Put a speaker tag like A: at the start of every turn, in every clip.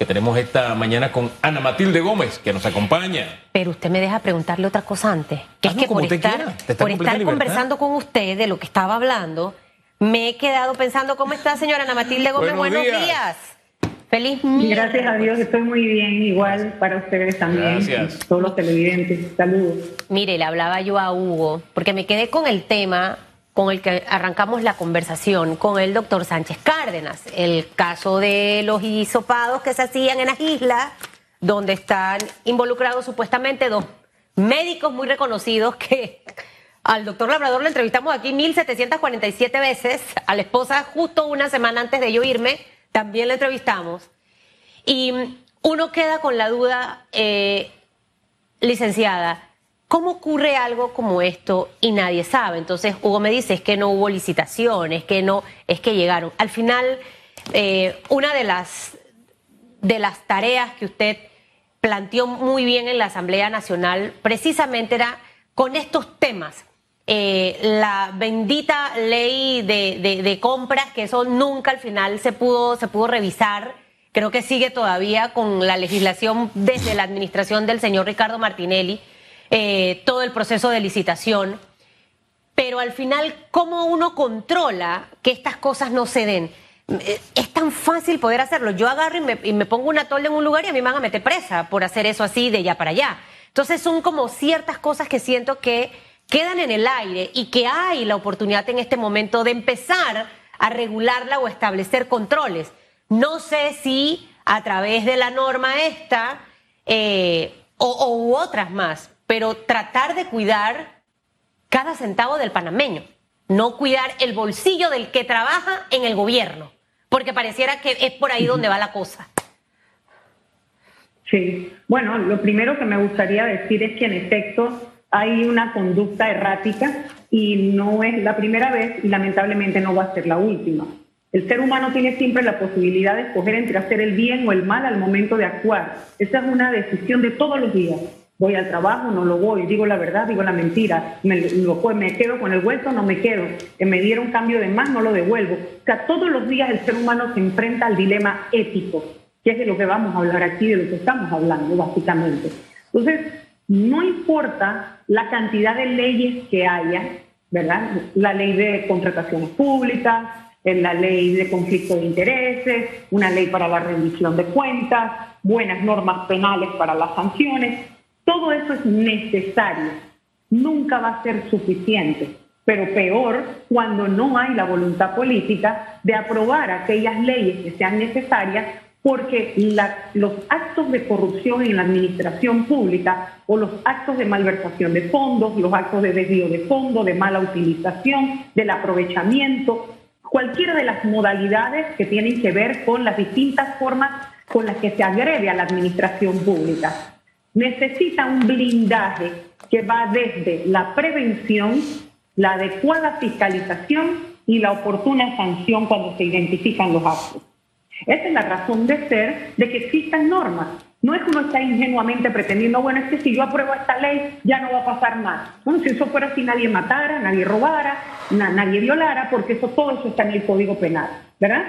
A: que tenemos esta mañana con Ana Matilde Gómez, que nos acompaña.
B: Pero usted me deja preguntarle otra cosa antes, que
A: Ah,
B: es
A: no,
B: que
A: como
B: por
A: usted
B: estar, por estar conversando con usted de lo que estaba hablando, me he quedado pensando, ¿cómo está señora Ana Matilde Gómez?
A: Buenos
B: Buenos,
A: días.
B: días. Feliz miércoles.
C: Gracias a Dios estoy muy bien, igual para ustedes también,
A: Gracias.
C: todos los televidentes. Saludos.
B: Mire, le hablaba yo a Hugo, porque me quedé con el tema con el que arrancamos la conversación con el doctor Sánchez Cárdenas, el caso de los hisopados que se hacían en las islas, donde están involucrados supuestamente dos médicos muy reconocidos que al doctor Labrador lo entrevistamos aquí 1747 veces, a la esposa justo una semana antes de yo irme, también la entrevistamos. Y uno queda con la duda, eh, licenciada, ¿cómo ocurre algo como esto y nadie sabe? Entonces, Hugo me dice, es que no hubo licitaciones, que no, es que llegaron. Al final, eh, una de las, de las tareas que usted planteó muy bien en la Asamblea Nacional precisamente era con estos temas. Eh, la bendita ley de, de- compras, que eso nunca al final se pudo, se pudo revisar. Creo que sigue todavía con la legislación desde la administración del señor Ricardo Martinelli, eh, todo el proceso de licitación. Pero al final, ¿cómo uno controla que estas cosas no se den? Eh, Es tan fácil poder hacerlo. Yo agarro y me, pongo una tolda en un lugar y a mí me van a meter presa por hacer eso así de allá para allá. Entonces son como ciertas cosas que siento que quedan en el aire y que hay la oportunidad en este momento de empezar a regularla o establecer controles. No sé si a través de la norma esta eh, o u otras más, pero tratar de cuidar cada centavo del panameño, no cuidar el bolsillo del que trabaja en el gobierno, porque pareciera que es por ahí donde va la cosa.
C: Sí, bueno, lo primero que me gustaría decir es que en efecto hay una conducta errática y no es la primera vez y lamentablemente no va a ser la última. El ser humano tiene siempre la posibilidad de escoger entre hacer el bien o el mal al momento de actuar. Esa es una decisión de todos los días. Voy al trabajo, no lo voy, digo la verdad, digo la mentira, me, lo- me quedo con el vuelto, no me quedo, que me dieron cambio de más, no lo devuelvo. O sea, todos los días el ser humano se enfrenta al dilema ético, que es de lo que vamos a hablar aquí, de lo que estamos hablando básicamente. Entonces, no importa la cantidad de leyes que haya, ¿verdad? La ley de contrataciones públicas, la ley de conflicto de intereses, una ley para la rendición de cuentas, buenas normas penales para las sanciones, todo eso es necesario, nunca va a ser suficiente, pero peor cuando no hay la voluntad política de aprobar aquellas leyes que sean necesarias porque los actos de corrupción en la administración pública o los actos de malversación de fondos, los actos de desvío de fondos, de mala utilización, del aprovechamiento, cualquiera de las modalidades que tienen que ver con las distintas formas con las que se agrede a la administración pública. Necesita un blindaje que va desde la prevención, la adecuada fiscalización y la oportuna sanción cuando se identifican los actos. Esa es la razón de ser de que existan normas. No es que uno está ingenuamente pretendiendo, bueno, es que si yo apruebo esta ley ya no va a pasar más. Bueno, si eso fuera así, nadie matara, nadie robara, na- nadie violara, porque eso todo eso está en el Código Penal, ¿verdad?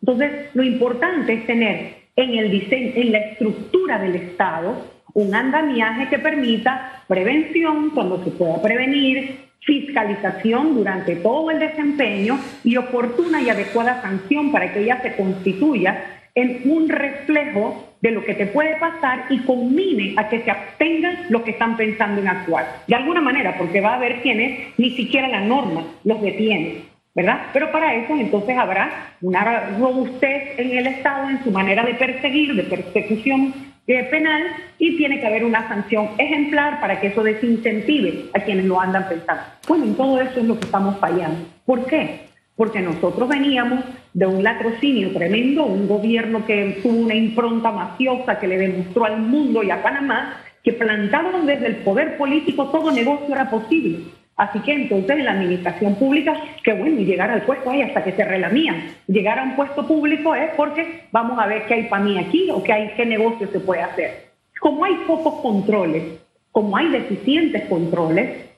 C: Entonces, lo importante es tener en el diseño, en la estructura del Estado, un andamiaje que permita prevención cuando se pueda prevenir, fiscalización durante todo el desempeño y oportuna y adecuada sanción para que ella se constituya en un reflejo de lo que te puede pasar y culmine a que se abstengan los que están pensando en actuar. De alguna manera, porque va a haber quienes ni siquiera la norma los detiene. ¿verdad? Pero para eso entonces habrá una robustez en el Estado en su manera de perseguir, de persecución eh, penal, y tiene que haber una sanción ejemplar para que eso desincentive a quienes lo andan pensando. Bueno, en todo eso es lo que estamos fallando. ¿Por qué? Porque nosotros veníamos de un latrocinio tremendo, un gobierno que tuvo una impronta mafiosa que le demostró al mundo y a Panamá que plantaron desde el poder político todo negocio era posible. Así que entonces en la administración pública, que bueno, y llegar al puesto ahí hasta que se relamían. Llegar a un puesto público es porque vamos a ver qué hay para mí aquí o qué hay, qué negocio se puede hacer. Como hay pocos controles, como hay deficientes controles,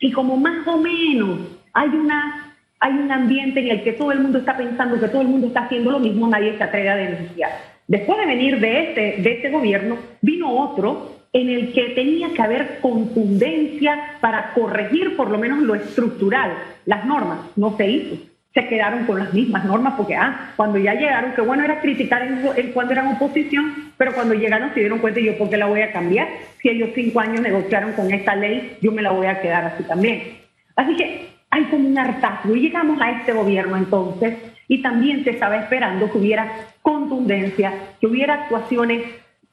C: y como más o menos hay una hay un ambiente en el que todo el mundo está pensando que todo el mundo está haciendo lo mismo, nadie se atreve a denunciar. Después de venir de este, de este gobierno, vino otro en el que tenía que haber contundencia para corregir por lo menos lo estructural, las normas. No se hizo. Se quedaron con las mismas normas porque, ah, cuando ya llegaron, qué bueno era criticar en, cuando eran oposición, pero cuando llegaron se dieron cuenta y yo, ¿por qué la voy a cambiar? Si ellos cinco años negociaron con esta ley, yo me la voy a quedar así también. Así que hay como un hartazgo y llegamos a este gobierno entonces y también se estaba esperando que hubiera contundencia, que hubiera actuaciones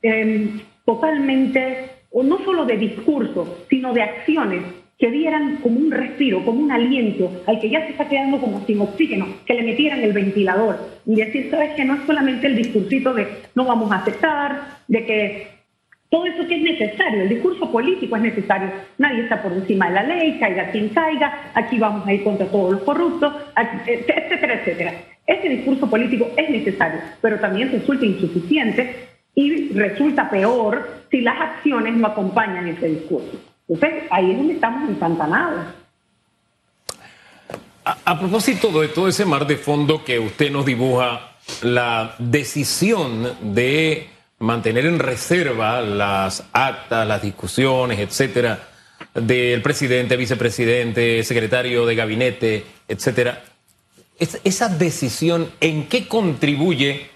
C: em, totalmente, o no solo de discurso, sino de acciones que dieran como un respiro, como un aliento al que ya se está quedando como sin oxígeno, que le metieran el ventilador. Y decir, sabes que no es solamente el discursito de no vamos a aceptar, de que todo eso que es necesario, el discurso político es necesario, nadie está por encima de la ley, caiga quien caiga, aquí vamos a ir contra todos los corruptos, etcétera, etcétera. Ese discurso político es necesario, pero también resulta insuficiente y resulta peor si las acciones no acompañan ese discurso. Entonces, ahí es donde estamos empantanados.
A: A, a propósito de todo ese mar de fondo que usted nos dibuja, la decisión de mantener en reserva las actas, las discusiones, etcétera, del presidente, vicepresidente, secretario de gabinete, etcétera. esa decisión, ¿en qué contribuye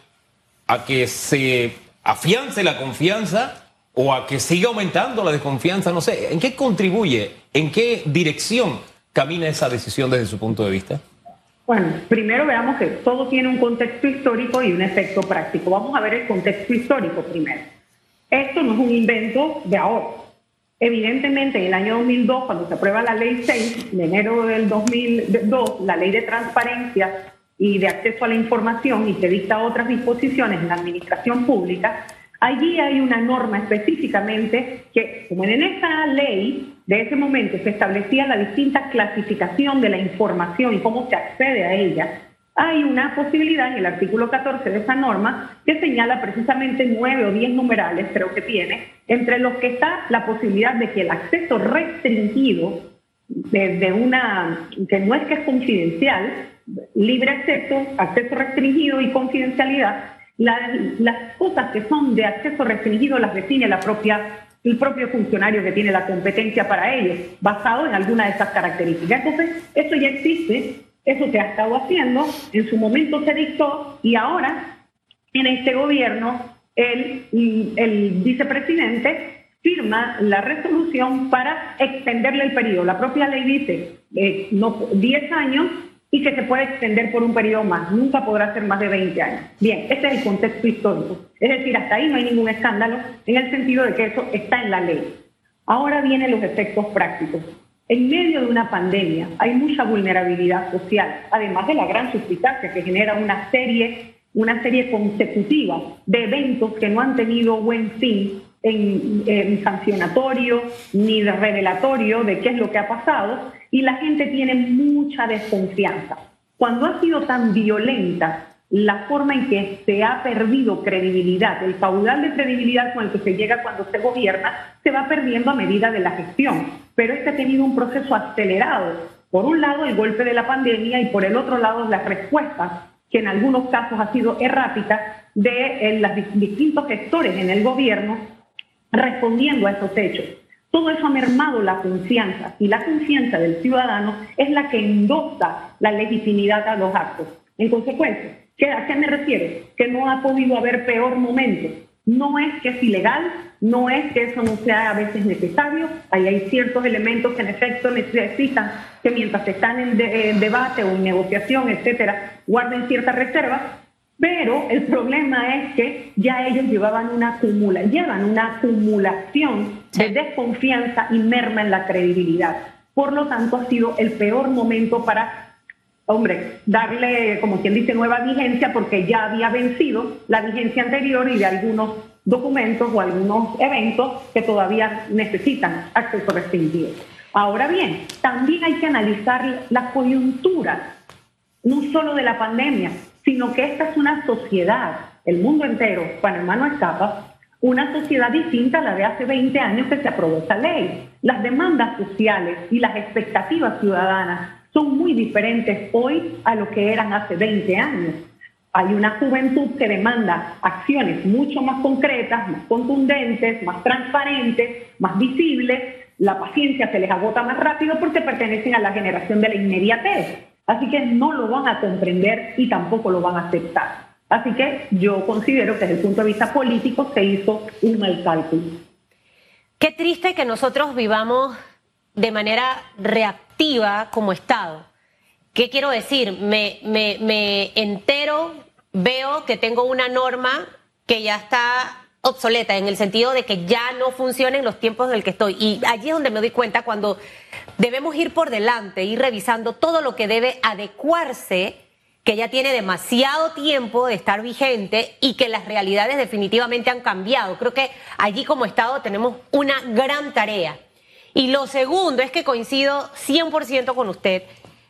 A: a que se afiance la confianza o a que siga aumentando la desconfianza? No sé, ¿en qué contribuye? ¿En qué dirección camina esa decisión desde su punto de vista?
C: Bueno, primero veamos que todo tiene un contexto histórico y un efecto práctico. Vamos a ver el contexto histórico primero. Esto no es un invento de ahora. Evidentemente, en el año 2002, cuando se aprueba la ley 6, de enero del 2002, la ley de transparencia y de acceso a la información y que dicta otras disposiciones en la administración pública, Allí hay una norma específicamente que, como en esa ley de ese momento se establecía la distinta clasificación de la información y cómo se accede a ella, hay una posibilidad en el artículo 14 de esa norma que señala precisamente nueve o diez numerales, creo que tiene, entre los que está la posibilidad de que el acceso restringido desde una, que no es que es confidencial, libre acceso, acceso restringido y confidencialidad, las cosas que son de acceso restringido las define la propia, el propio funcionario que tiene la competencia para ello, basado en alguna de esas características. Entonces, eso ya existe, eso se ha estado haciendo, en su momento se dictó y ahora en este gobierno el, el vicepresidente firma la resolución para extenderle el periodo. La propia ley dice eh, no, 10 años y que se puede extender por un periodo más, nunca podrá ser más de 20 años. Bien, este es el contexto histórico. Es decir, hasta ahí no hay ningún escándalo en el sentido de que eso está en la ley. Ahora vienen los efectos prácticos. En medio de una pandemia hay mucha vulnerabilidad social, además de la gran suspicacia que genera una serie, una serie consecutiva de eventos que no han tenido buen fin en, sancionatorio ni de revelatorio de qué es lo que ha pasado y la gente tiene mucha desconfianza. Cuando ha sido tan violenta la forma en que se ha perdido credibilidad, el caudal de credibilidad con el que se llega cuando se gobierna, se va perdiendo a medida de la gestión. Pero este ha tenido un proceso acelerado. Por un lado, el golpe de la pandemia y por el otro lado, las respuestas, que en algunos casos ha sido errática, de eh, los distintos sectores en el gobierno respondiendo a esos hechos. Todo eso ha mermado la confianza y la confianza del ciudadano es la que endosa la legitimidad a los actos. En consecuencia, ¿a qué me refiero? Que no ha podido haber peor momento. No es que es ilegal, no es que eso no sea a veces necesario, ahí hay ciertos elementos que en efecto necesitan que mientras están en, debate o en negociación, etcétera, guarden cierta reserva, pero el problema es que ya ellos llevaban una acumula, llevan una acumulación de desconfianza y merma en la credibilidad. Por lo tanto, ha sido el peor momento para, hombre, darle, como quien dice, nueva vigencia, porque ya había vencido la vigencia anterior y de algunos documentos o algunos eventos que todavía necesitan acceso restringido. Ahora bien, también hay que analizar la coyuntura, no solo de la pandemia, sino que esta es una sociedad, el mundo entero, Panamá no escapa, una sociedad distinta a la de hace 20 años que se aprobó esa ley. Las demandas sociales y las expectativas ciudadanas son muy diferentes hoy a lo que eran hace 20 años. Hay una juventud que demanda acciones mucho más concretas, más contundentes, más transparentes, más visibles. La paciencia se les agota más rápido porque pertenecen a la generación de la inmediatez. Así que no lo van a comprender y tampoco lo van a aceptar. Así que yo considero que desde el punto de vista político se hizo un mal cálculo.
B: Qué triste que nosotros vivamos de manera reactiva como Estado. ¿Qué quiero decir? Me, entero, veo que tengo una norma que ya está obsoleta en el sentido de que ya no funciona en los tiempos en el que estoy. Y allí es donde me doy cuenta cuando debemos ir por delante, ir revisando todo lo que debe adecuarse, que ya tiene demasiado tiempo de estar vigente y que las realidades definitivamente han cambiado. Creo que allí como Estado tenemos una gran tarea. Y lo segundo es que coincido 100% con usted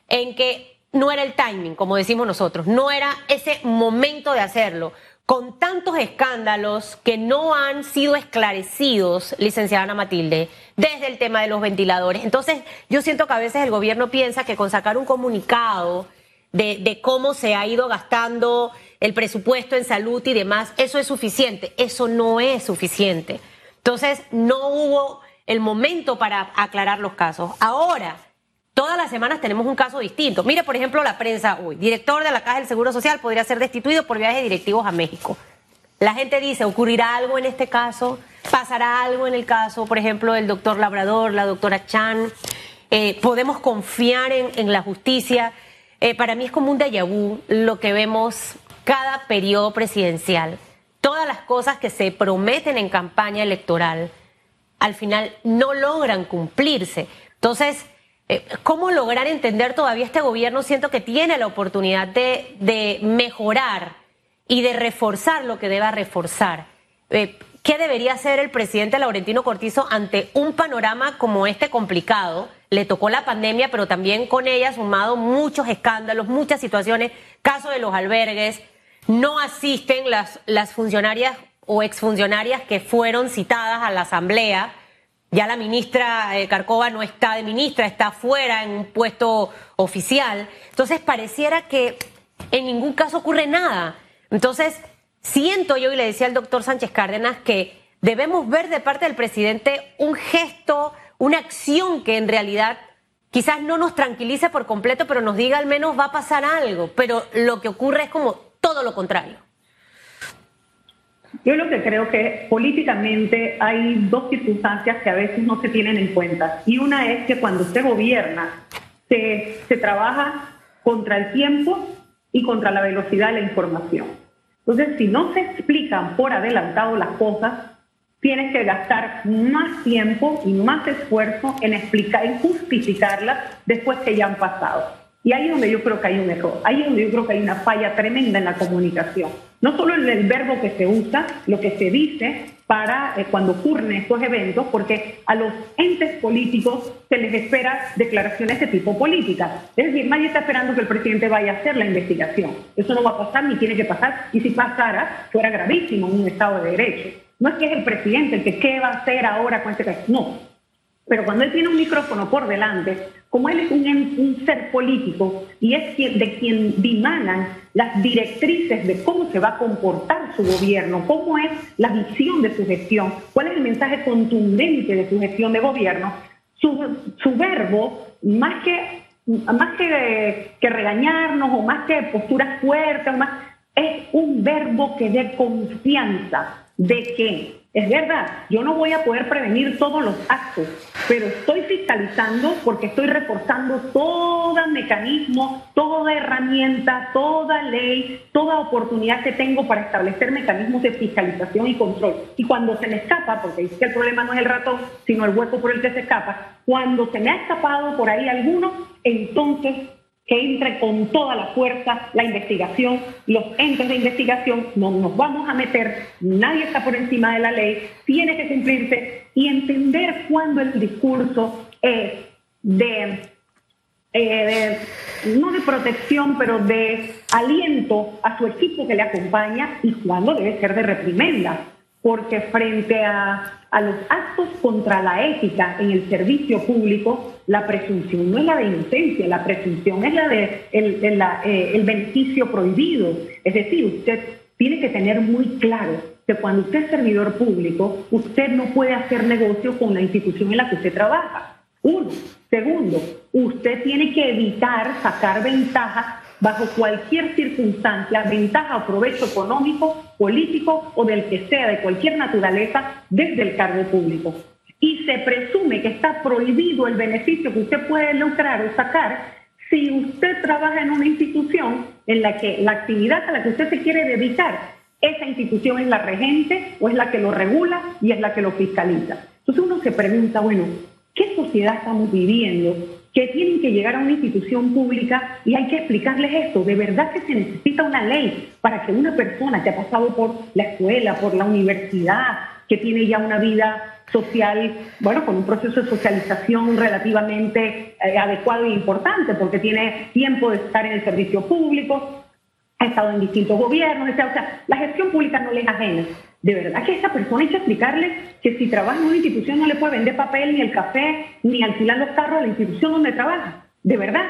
B: en que no era el timing, como decimos nosotros, no era ese momento de hacerlo. Con tantos escándalos que no han sido esclarecidos, licenciada Ana Matilde, desde el tema de los ventiladores. Entonces, yo siento que a veces el gobierno piensa que con sacar un comunicado de, cómo se ha ido gastando el presupuesto en salud y demás, eso es suficiente. Eso no es suficiente. Entonces, no hubo el momento para aclarar los casos. Ahora, Todas las semanas tenemos un caso distinto. Mire, por ejemplo, la prensa hoy. Director de la Caja del Seguro Social podría ser destituido por viajes directivos a México. La gente dice, ¿ocurrirá algo en este caso? ¿Pasará algo en el caso, por ejemplo, del doctor Labrador, la doctora Chan? Eh, ¿Podemos confiar en, la justicia? Eh, para mí es como un déjà vu lo que vemos cada periodo presidencial. Todas las cosas que se prometen en campaña electoral al final no logran cumplirse. Entonces, eh, ¿Cómo lograr entender todavía este gobierno? Siento que tiene la oportunidad de, mejorar y de reforzar lo que deba reforzar. Eh, ¿Qué debería hacer el presidente Laurentino Cortizo ante un panorama como este complicado? Le tocó la pandemia, pero también con ella sumado muchos escándalos, muchas situaciones, caso de los albergues, no asisten las, funcionarias o exfuncionarias que fueron citadas a la asamblea ya la ministra eh, Carcova no está de ministra, está fuera en un puesto oficial. Entonces pareciera que en ningún caso ocurre nada. Entonces, siento yo, y le decía al doctor Sánchez Cárdenas, que debemos ver de parte del presidente un gesto, una acción que en realidad quizás no nos tranquilice por completo, pero nos diga al menos va a pasar algo. Pero lo que ocurre es como todo lo contrario.
C: Yo lo que creo que políticamente hay dos circunstancias que a veces no se tienen en cuenta. Y una es que cuando usted gobierna, se, se trabaja contra el tiempo y contra la velocidad de la información. Entonces, si no se explican por adelantado las cosas, tienes que gastar más tiempo y más esfuerzo en explicar, en justificarlas después que ya han pasado. Y ahí es donde yo creo que hay un error, ahí es donde yo creo que hay una falla tremenda en la comunicación. No solo en el verbo que se usa, lo que se dice para eh, cuando ocurren estos eventos, porque a los entes políticos se les espera declaraciones de tipo política. Es decir, nadie está esperando que el presidente vaya a hacer la investigación. Eso no va a pasar ni tiene que pasar. Y si pasara, fuera gravísimo en un Estado de Derecho. No es que es el presidente el que qué va a hacer ahora con este caso. No, pero cuando él tiene un micrófono por delante, como él es un, ser político y es de quien dimanan las directrices de cómo se va a comportar su gobierno, cómo es la visión de su gestión, cuál es el mensaje contundente de su gestión de gobierno, su, verbo, más que, más que, regañarnos o más que posturas fuertes, más, es un verbo que dé confianza de que es verdad, yo no voy a poder prevenir todos los actos, pero estoy fiscalizando porque estoy reforzando todo mecanismo, toda herramienta, toda ley, toda oportunidad que tengo para establecer mecanismos de fiscalización y control. Y cuando se me escapa, porque dice que el problema no es el ratón, sino el hueco por el que se escapa, cuando se me ha escapado por ahí alguno, entonces que entre con toda la fuerza la investigación, los entes de investigación, no nos vamos a meter, nadie está por encima de la ley, tiene que cumplirse y entender cuándo el discurso es de, eh, no de protección, pero de aliento a su equipo que le acompaña y cuándo debe ser de reprimenda. Porque frente a, los actos contra la ética en el servicio público, la presunción no es la de inocencia, la presunción es la de el, eh, el beneficio prohibido. Es decir, usted tiene que tener muy claro que cuando usted es servidor público, usted no puede hacer negocio con la institución en la que usted trabaja. Uno. Segundo, usted tiene que evitar sacar ventajas bajo cualquier circunstancia, ventaja o provecho económico, político o del que sea, de cualquier naturaleza, desde el cargo público. Y se presume que está prohibido el beneficio que usted puede lucrar o sacar si usted trabaja en una institución en la que la actividad a la que usted se quiere dedicar, esa institución es la regente o es la que lo regula y es la que lo fiscaliza. Entonces uno se pregunta, bueno, ¿qué sociedad estamos viviendo que tienen que llegar a una institución pública y hay que explicarles esto. De verdad que se necesita una ley para que una persona que ha pasado por la escuela, por la universidad, que tiene ya una vida social, bueno, con un proceso de socialización relativamente eh, adecuado e importante, porque tiene tiempo de estar en el servicio público, ha estado en distintos gobiernos, o sea, la gestión pública no le es ajena. De verdad que esa persona hay que explicarle que si trabaja en una institución no le puede vender papel, ni el café, ni alquilar los carros a la institución donde trabaja. De verdad.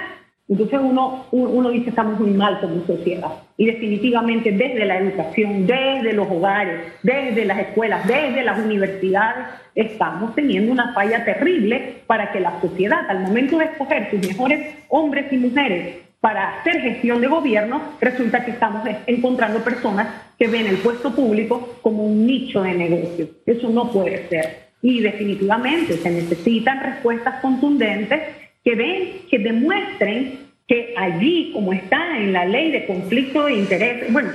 C: Entonces uno, uno dice estamos muy mal como sociedad. Y definitivamente desde la educación, desde los hogares, desde las escuelas, desde las universidades, estamos teniendo una falla terrible para que la sociedad, al momento de escoger sus mejores hombres y mujeres para hacer gestión de gobierno, resulta que estamos encontrando personas que ven el puesto público como un nicho de negocio. Eso no puede ser. Y definitivamente se necesitan respuestas contundentes que ven, que demuestren que allí, como está en la ley de conflicto de intereses, bueno,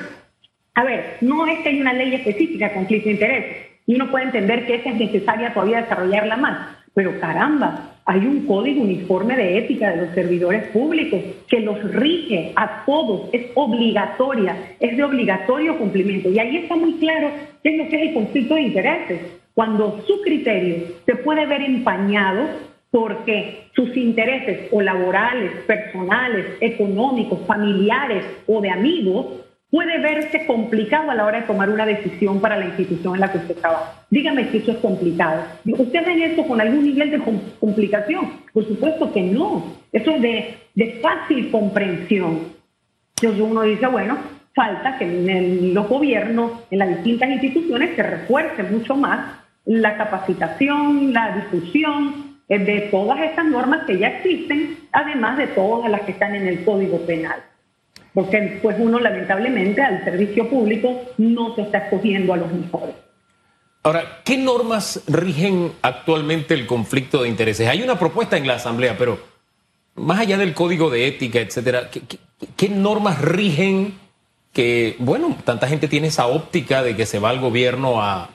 C: a ver, no es que hay una ley específica de conflicto de intereses, y uno puede entender que esa es necesaria todavía desarrollarla más, pero caramba, hay un código uniforme de ética de los servidores públicos que los rige a todos, es obligatoria, es de obligatorio cumplimiento. Y ahí está muy claro qué es lo que es el conflicto de intereses. Cuando su criterio se puede ver empañado porque sus intereses o laborales, personales, económicos, familiares o de amigos puede verse complicado a la hora de tomar una decisión para la institución en la que usted trabaja. Dígame si eso es complicado. ¿Usted ve esto con algún nivel de complicación? Por supuesto que no. Eso es de, fácil comprensión. Entonces uno dice, bueno, falta que en los gobiernos, en las distintas instituciones, se refuerce mucho más la capacitación, la difusión eh, de todas estas normas que ya existen, además de todas las que están en el Código Penal porque pues uno lamentablemente al servicio público no se está escogiendo a los mejores.
A: Ahora, ¿qué normas rigen actualmente el conflicto de intereses? Hay una propuesta en la Asamblea, pero más allá del código de ética, etcétera, ¿qué, normas rigen que, bueno, tanta gente tiene esa óptica de que se va al gobierno a,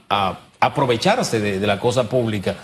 A: aprovecharse de la cosa pública?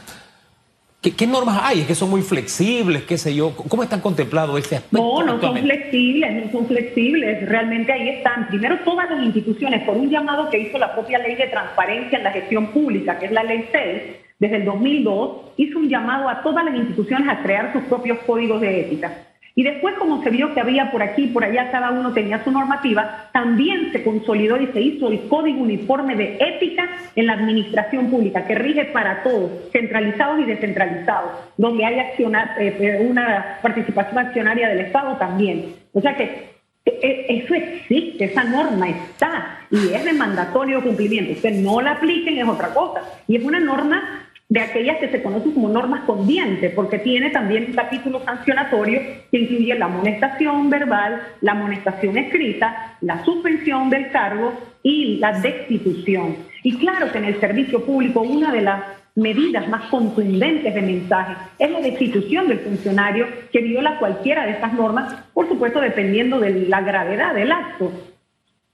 A: ¿Qué, normas hay? ¿Es que son muy flexibles? ¿Qué sé yo? ¿Cómo están contemplados ese aspecto?
C: No, no son flexibles, no son flexibles. Realmente ahí están. Primero, todas las instituciones, por un llamado que hizo la propia ley de transparencia en la gestión pública, que es la ley 6, desde el 2002, hizo un llamado a todas las instituciones a crear sus propios códigos de ética. Y después, como se vio que había por aquí y por allá, cada uno tenía su normativa, también se consolidó y se hizo el Código Uniforme de Ética en la Administración Pública, que rige para todos, centralizados y descentralizados, donde hay eh, eh, una participación accionaria del Estado también. O sea que eh, eso existe, esa norma está y es de mandatorio cumplimiento. Usted no la apliquen es otra cosa. Y es una norma de aquellas que se conocen como normas con dientes, porque tiene también un capítulo sancionatorio que incluye la amonestación verbal, la amonestación escrita, la suspensión del cargo y la destitución. Y claro que en el servicio público una de las medidas más contundentes de mensaje es la destitución del funcionario que viola cualquiera de estas normas, por supuesto dependiendo de la gravedad del acto.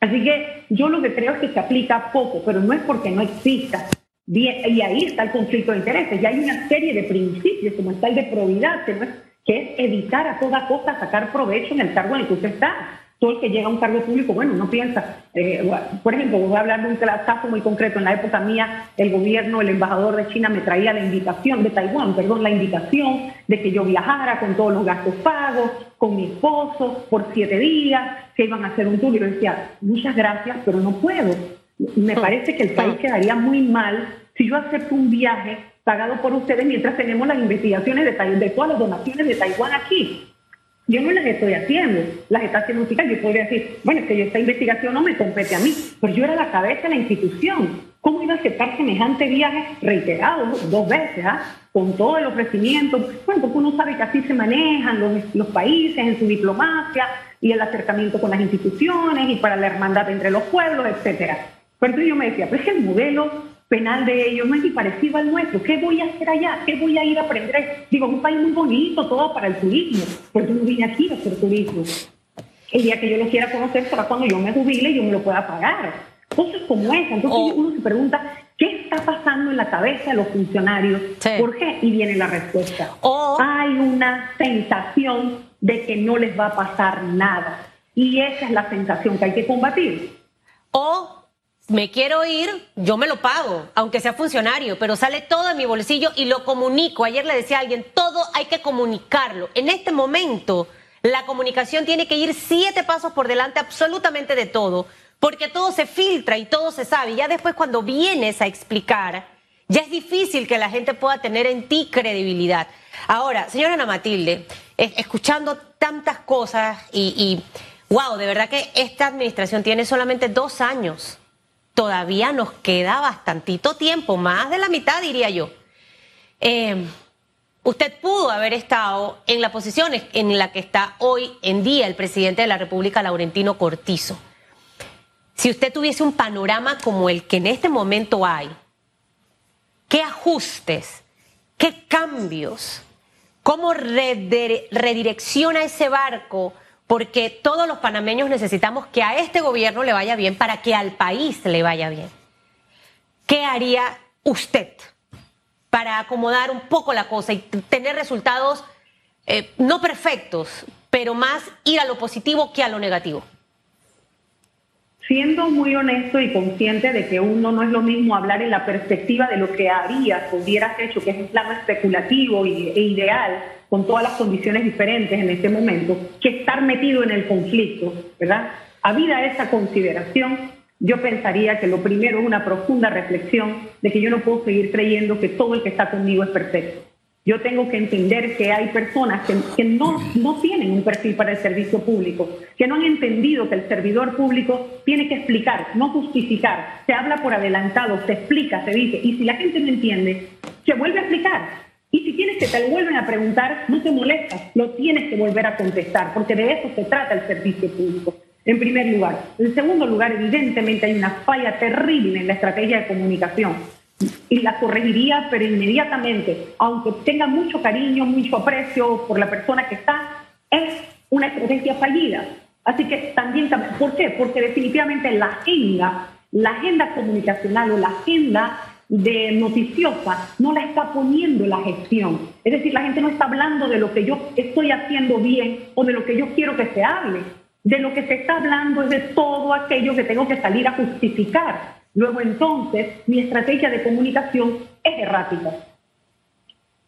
C: Así que yo lo que creo es que se aplica poco, pero no es porque no exista, y ahí está el conflicto de intereses. Y hay una serie de principios, como está el de probidad, que, es, evitar a toda costa sacar provecho en el cargo en el que usted está. Todo el que llega a un cargo público, bueno, no piensa. Eh, por ejemplo, voy a hablar de un caso muy concreto. En la época mía, el gobierno, el embajador de China me traía la invitación, de Taiwán, perdón, la invitación de que yo viajara con todos los gastos pagos, con mi esposo, por siete días, que iban a hacer un tour. Y yo decía, muchas gracias, pero no puedo Me parece que el país quedaría muy mal si yo acepto un viaje pagado por ustedes mientras tenemos las investigaciones de, de todas las donaciones de Taiwán aquí. Yo no las estoy haciendo, las está haciendo. Yo podría decir, bueno, es que esta investigación no me compete a mí, pero yo era la cabeza de la institución. ¿Cómo iba a aceptar semejante viaje reiterado dos veces, ah? con todo el ofrecimiento? Bueno, porque uno sabe que así se manejan los, países en su diplomacia y el acercamiento con las instituciones y para la hermandad entre los pueblos, etcétera. Pero yo me decía, pues es el modelo penal de ellos no es ni parecido al nuestro. ¿Qué voy a hacer allá? ¿Qué voy a ir a aprender? Digo, es un país muy bonito, todo para el turismo, pero yo no vine aquí a hacer turismo. El día que yo lo quiera conocer será cuando yo me jubile y yo me lo pueda pagar. Cosas como esa. Entonces oh. uno se pregunta, ¿qué está pasando en la cabeza de los funcionarios? ¿Por qué? Y viene la respuesta. Oh. Hay una sensación de que no les va a pasar nada. Y esa es la sensación que hay que combatir.
B: O me quiero ir, yo me lo pago, aunque sea funcionario, pero sale todo de mi bolsillo y lo comunico. Ayer le decía a alguien, todo hay que comunicarlo. En este momento, la comunicación tiene que ir siete pasos por delante absolutamente de todo, porque todo se filtra y todo se sabe. Ya después cuando vienes a explicar, ya es difícil que la gente pueda tener en ti credibilidad. Ahora, señora Ana Matilde, escuchando tantas cosas y, y wow, de verdad que esta administración tiene solamente dos años todavía nos queda bastantito tiempo, más de la mitad diría yo. Eh, usted pudo haber estado en la posición en la que está hoy en día el presidente de la República, Laurentino Cortizo. Si usted tuviese un panorama como el que en este momento hay, ¿qué ajustes, qué cambios, cómo redirecciona ese barco porque todos los panameños necesitamos que a este gobierno le vaya bien para que al país le vaya bien. ¿Qué haría usted para acomodar un poco la cosa y tener resultados eh, no perfectos, pero más ir a lo positivo que a lo negativo?
C: Siendo muy honesto y consciente de que uno no es lo mismo hablar en la perspectiva de lo que harías o hubieras hecho, que es un plano especulativo e ideal, con todas las condiciones diferentes en este momento, que estar metido en el conflicto, ¿verdad? Habida esa consideración, yo pensaría que lo primero es una profunda reflexión de que yo no puedo seguir creyendo que todo el que está conmigo es perfecto. Yo tengo que entender que hay personas que, no, no tienen un perfil para el servicio público, que no han entendido que el servidor público tiene que explicar, no justificar. Se habla por adelantado, se explica, se dice. Y si la gente no entiende, se vuelve a explicar. Y si tienes que te lo vuelven a preguntar, no te molestas, lo tienes que volver a contestar, porque de eso se trata el servicio público, en primer lugar. En segundo lugar, evidentemente hay una falla terrible en la estrategia de comunicación y la corregiría, pero inmediatamente, aunque tenga mucho cariño, mucho aprecio por la persona que está, es una estrategia fallida. Así que también, ¿por qué? Porque definitivamente la agenda, la agenda comunicacional o la agenda de noticiosa no la está poniendo la gestión. Es decir, la gente no está hablando de lo que yo estoy haciendo bien o de lo que yo quiero que se hable. De lo que se está hablando es de todo aquello que tengo que salir a justificar. Luego entonces mi estrategia de comunicación es errática.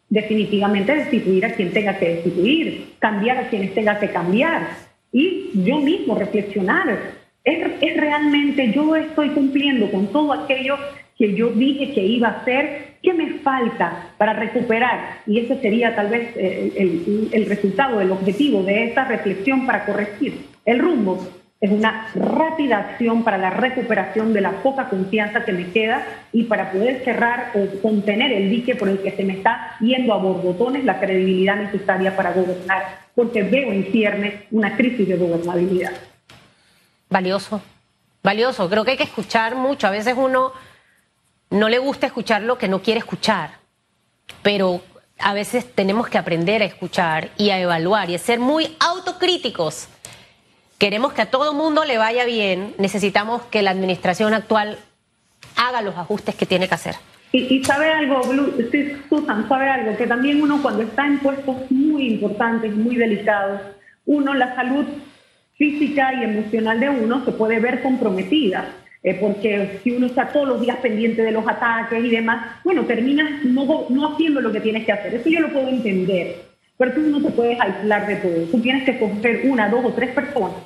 C: Definitivamente destituir a quien tenga que destituir, cambiar a quienes tenga que cambiar y yo mismo reflexionar. Es, es realmente yo estoy cumpliendo con todo aquello que yo dije que iba a hacer, ¿qué me falta para recuperar? Y ese sería tal vez eh, el, el, resultado, el objetivo de esta reflexión para corregir el rumbo. Es una rápida acción para la recuperación de la poca confianza que me queda y para poder cerrar o contener el dique por el que se me está yendo a borbotones la credibilidad necesaria para gobernar, porque veo en cierne una crisis de gobernabilidad.
B: Valioso, valioso. Creo que hay que escuchar mucho. A veces uno no le gusta escuchar lo que no quiere escuchar, pero a veces tenemos que aprender a escuchar y a evaluar y a ser muy autocríticos. Queremos que a todo mundo le vaya bien, necesitamos que la administración actual haga los ajustes que tiene que hacer.
C: Y, sabe algo, Susan, sabe algo, que también uno cuando está en puestos muy importantes, muy delicados, uno, la salud física y emocional de uno se puede ver comprometida. Eh, porque si uno está todos los días pendiente de los ataques y demás, bueno, terminas no, no haciendo lo que tienes que hacer. Eso yo lo puedo entender, pero tú no te puedes aislar de todo. Tú tienes que coger una, dos o tres personas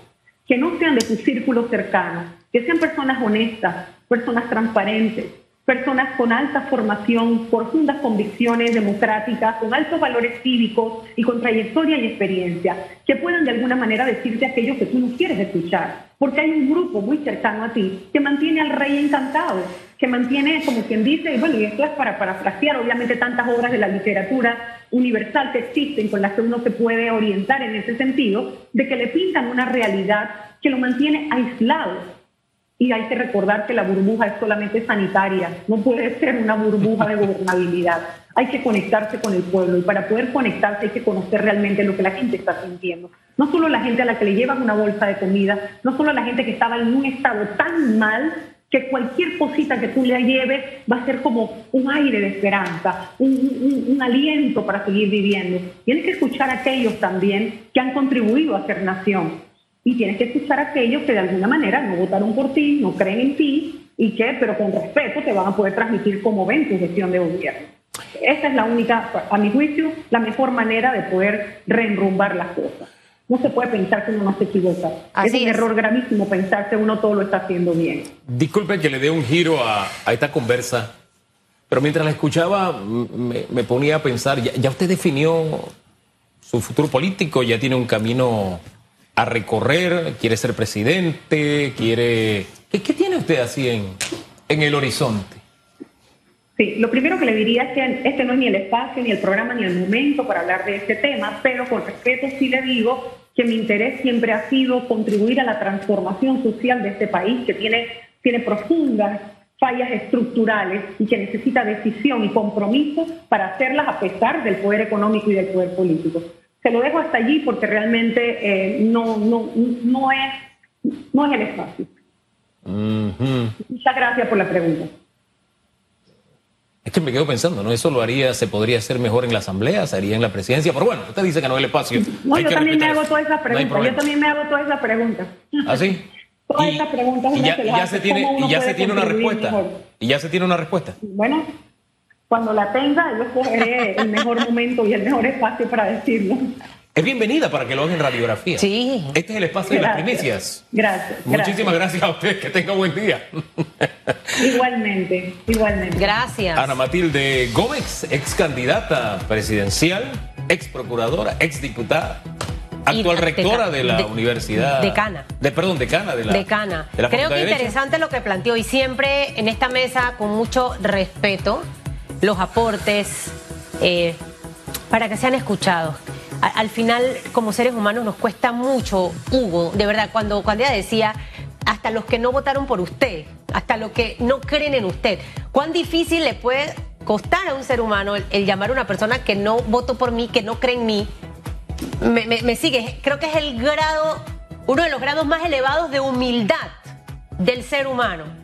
C: que no sean de tu círculo cercano, que sean personas honestas, personas transparentes, personas con alta formación, profundas convicciones democráticas, con altos valores cívicos y con trayectoria y experiencia, que puedan de alguna manera decirte aquello que tú no quieres escuchar. Porque hay un grupo muy cercano a ti que mantiene al rey encantado, que mantiene, como quien dice, y bueno, y esto es para parafrasear obviamente tantas obras de la literatura universal que existen con las que uno se puede orientar en ese sentido, de que le pintan una realidad que lo mantiene aislado y hay que recordar que la burbuja es solamente sanitaria, no puede ser una burbuja de gobernabilidad. Hay que conectarse con el pueblo y para poder conectarse hay que conocer realmente lo que la gente está sintiendo. No solo la gente a la que le llevan una bolsa de comida, no solo la gente que estaba en un estado tan mal que cualquier cosita que tú le lleves va a ser como un aire de esperanza, un, un aliento para seguir viviendo. Tienes que escuchar a aquellos también que han contribuido a ser nación y tienes que escuchar a aquellos que de alguna manera no votaron por ti, no creen en ti y que, pero con respeto, te van a poder transmitir cómo ven tu gestión de gobierno. Esa es la única, a mi juicio, la mejor manera de poder reenrumbar las cosas. No se puede pensar que uno no se equivoca. es un error gravísimo pensar que uno todo lo está haciendo bien.
A: Disculpe que le dé un giro a, esta conversa, pero mientras la escuchaba me, ponía a pensar, ya, ya usted definió su futuro político, ya tiene un camino a recorrer, quiere ser presidente, quiere... ¿Qué, tiene usted así en, en el horizonte?
C: Sí, lo primero que le diría es que este no es ni el espacio, ni el programa, ni el momento para hablar de este tema, pero con respeto sí le digo que mi interés siempre ha sido contribuir a la transformación social de este país, que tiene, tiene profundas fallas estructurales y que necesita decisión y compromiso para hacerlas a pesar del poder económico y del poder político. Se lo dejo hasta allí porque realmente eh, no, no, no, es, no es el espacio. Muchas gracias por la pregunta.
A: Es que me quedo pensando, ¿no? Eso lo haría, se podría hacer mejor en la asamblea, se haría en la presidencia, pero bueno, usted dice que no es el espacio.
C: No, yo también me hago todas esas preguntas, yo también me hago todas esas preguntas.
A: ¿Ah, sí?
C: todas esas preguntas.
A: Y ya, ya se tiene, y ya se tiene una respuesta. Y ya se tiene una respuesta.
C: Bueno, cuando la tenga, yo escogeré el mejor momento y el mejor espacio para decirlo.
A: Es bienvenida para que lo hagan en radiografía.
B: Sí.
A: Este es el espacio de las primicias.
C: Gracias.
A: Muchísimas gracias. a usted. Que tenga buen día.
C: Igualmente, igualmente.
B: Gracias.
A: Ana Matilde Gómez, ex candidata presidencial, ex procuradora, ex diputada. Actual rectora de la universidad.
B: Decana.
A: De, perdón, decana de la.
B: Decana. Creo que interesante lo que planteó y siempre en esta mesa con mucho respeto los aportes eh, para que sean escuchados. Al final, como seres humanos, nos cuesta mucho, Hugo, de verdad, cuando, cuando ella decía, hasta los que no votaron por usted, hasta los que no creen en usted, cuán difícil le puede costar a un ser humano el, llamar a una persona que no votó por mí, que no cree en mí. Me, me sigue, creo que es el grado, uno de los grados más elevados de humildad del ser humano.